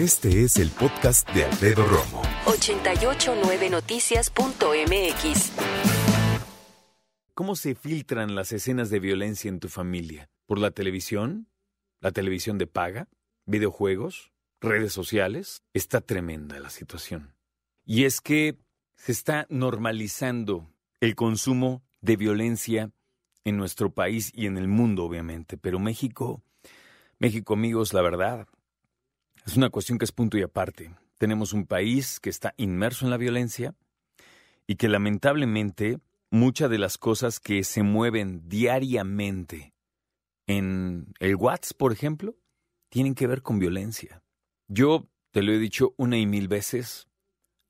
Este es el podcast de Alfredo Romo. 889noticias.mx. ¿Cómo se filtran las escenas de violencia en tu familia? ¿Por la televisión? ¿La televisión de paga? ¿Videojuegos? ¿Redes sociales? Está tremenda la situación. Y es que se está normalizando el consumo de violencia en nuestro país y en el mundo, obviamente. Pero México, México, amigos, la verdad, es una cuestión que es punto y aparte. Tenemos un país que está inmerso en la violencia y que lamentablemente muchas de las cosas que se mueven diariamente en el WhatsApp, por ejemplo, tienen que ver con violencia. Yo te lo he dicho una y mil veces,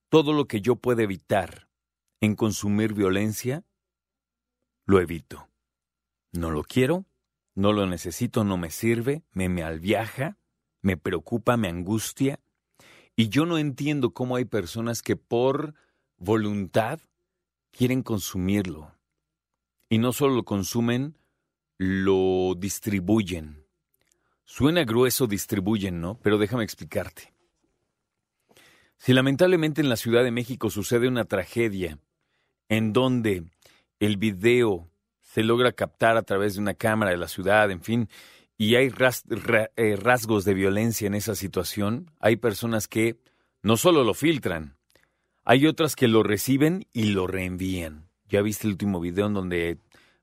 todo lo que yo pueda evitar en consumir violencia, lo evito. No lo quiero, no lo necesito, no me sirve, me me alviaja, me preocupa, me angustia. Y yo no entiendo cómo hay personas que por voluntad quieren consumirlo. Y no solo lo consumen, lo distribuyen. Suena grueso distribuyen, ¿no? Pero déjame explicarte. Si lamentablemente en la Ciudad de México sucede una tragedia en donde el video se logra captar a través de una cámara de la ciudad, en fin, y hay eh, rasgos de violencia en esa situación, hay personas que no solo lo filtran, hay otras que lo reciben y lo reenvían. Ya viste el último video en donde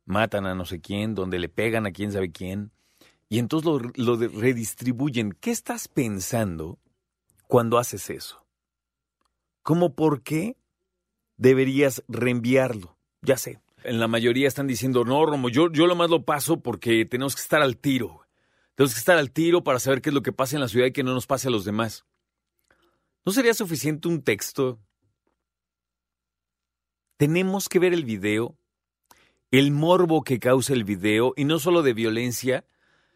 matan a no sé quién, donde le pegan a quién sabe quién, y entonces lo, redistribuyen. ¿Qué estás pensando cuando haces eso? ¿Cómo por qué deberías reenviarlo? Ya sé. En la mayoría están diciendo, no, Romo, yo, yo lo más lo paso porque tenemos que estar al tiro. Tenemos que estar al tiro para saber qué es lo que pasa en la ciudad y que no nos pase a los demás. ¿No sería suficiente un texto? Tenemos que ver el video, el morbo que causa el video, y no solo de violencia,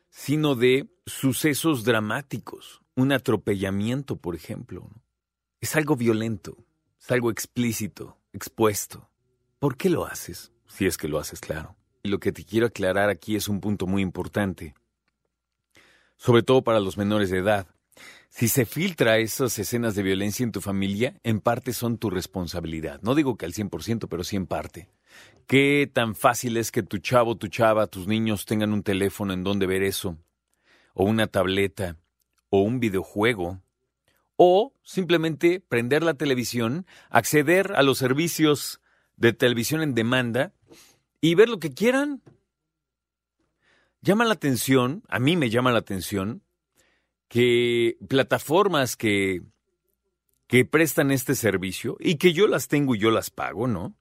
sino de sucesos dramáticos. Un atropellamiento, por ejemplo. Es algo violento, es algo explícito, expuesto. ¿Por qué lo haces? Si es que lo haces, claro. Y lo que te quiero aclarar aquí es un punto muy importante sobre todo para los menores de edad. Si se filtra esas escenas de violencia en tu familia, en parte son tu responsabilidad. No digo que al 100%, pero sí en parte. ¿Qué tan fácil es que tu chavo, tu chava, tus niños tengan un teléfono en donde ver eso? O una tableta, o un videojuego, o simplemente prender la televisión, acceder a los servicios de televisión en demanda y ver lo que quieran. Llama la atención, a mí me llama la atención, que plataformas que, que prestan este servicio y que yo las tengo y yo las pago, ¿no?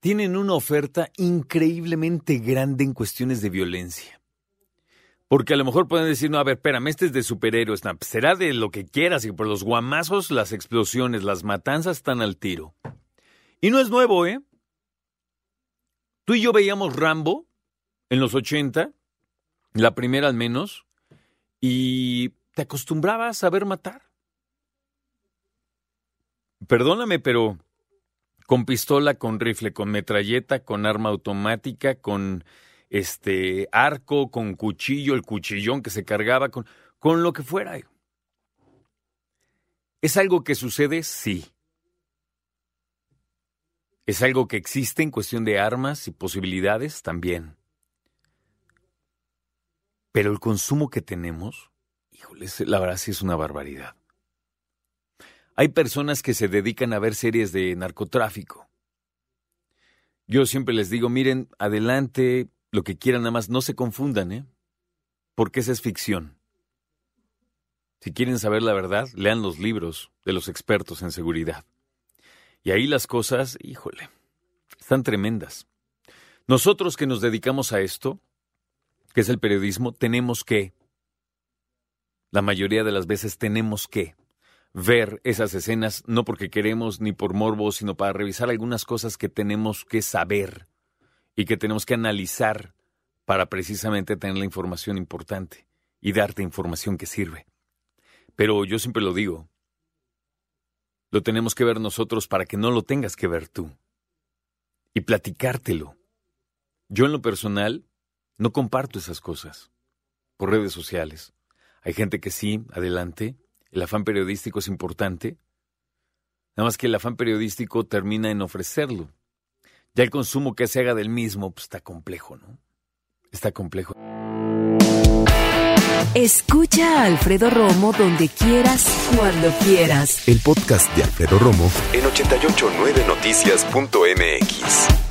Tienen una oferta increíblemente grande en cuestiones de violencia. Porque a lo mejor pueden decir, no, a ver, espérame, este es de superhéroes, no, pues será de lo que quieras, y por los guamazos, las explosiones, las matanzas están al tiro. Y no es nuevo, ¿eh? Tú y yo veíamos Rambo en los 80, la primera al menos, y te acostumbrabas a ver matar. Perdóname, pero con pistola, con rifle, con metralleta, con arma automática, con este arco, con cuchillo, el cuchillón que se cargaba, con, con lo que fuera. ¿Es algo que sucede? Sí. ¿Es algo que existe en cuestión de armas y posibilidades? También. Pero el consumo que tenemos, híjole, la verdad sí es una barbaridad. Hay personas que se dedican a ver series de narcotráfico. Yo siempre les digo, miren, adelante, lo que quieran, nada más no se confundan, ¿eh? Porque esa es ficción. Si quieren saber la verdad, lean los libros de los expertos en seguridad. Y ahí las cosas, híjole, están tremendas. Nosotros que nos dedicamos a esto, que es el periodismo, tenemos que, la mayoría de las veces tenemos que ver esas escenas, no porque queremos ni por morbo, sino para revisar algunas cosas que tenemos que saber y que tenemos que analizar para precisamente tener la información importante y darte información que sirve. Pero yo siempre lo digo, lo tenemos que ver nosotros para que no lo tengas que ver tú y platicártelo. Yo en lo personal no comparto esas cosas por redes sociales. Hay gente que sí, adelante. El afán periodístico es importante. Nada más que el afán periodístico termina en ofrecerlo. Ya el consumo que se haga del mismo pues, está complejo, ¿no? Está complejo. Escucha a Alfredo Romo donde quieras, cuando quieras. El podcast de Alfredo Romo en 889noticias.mx.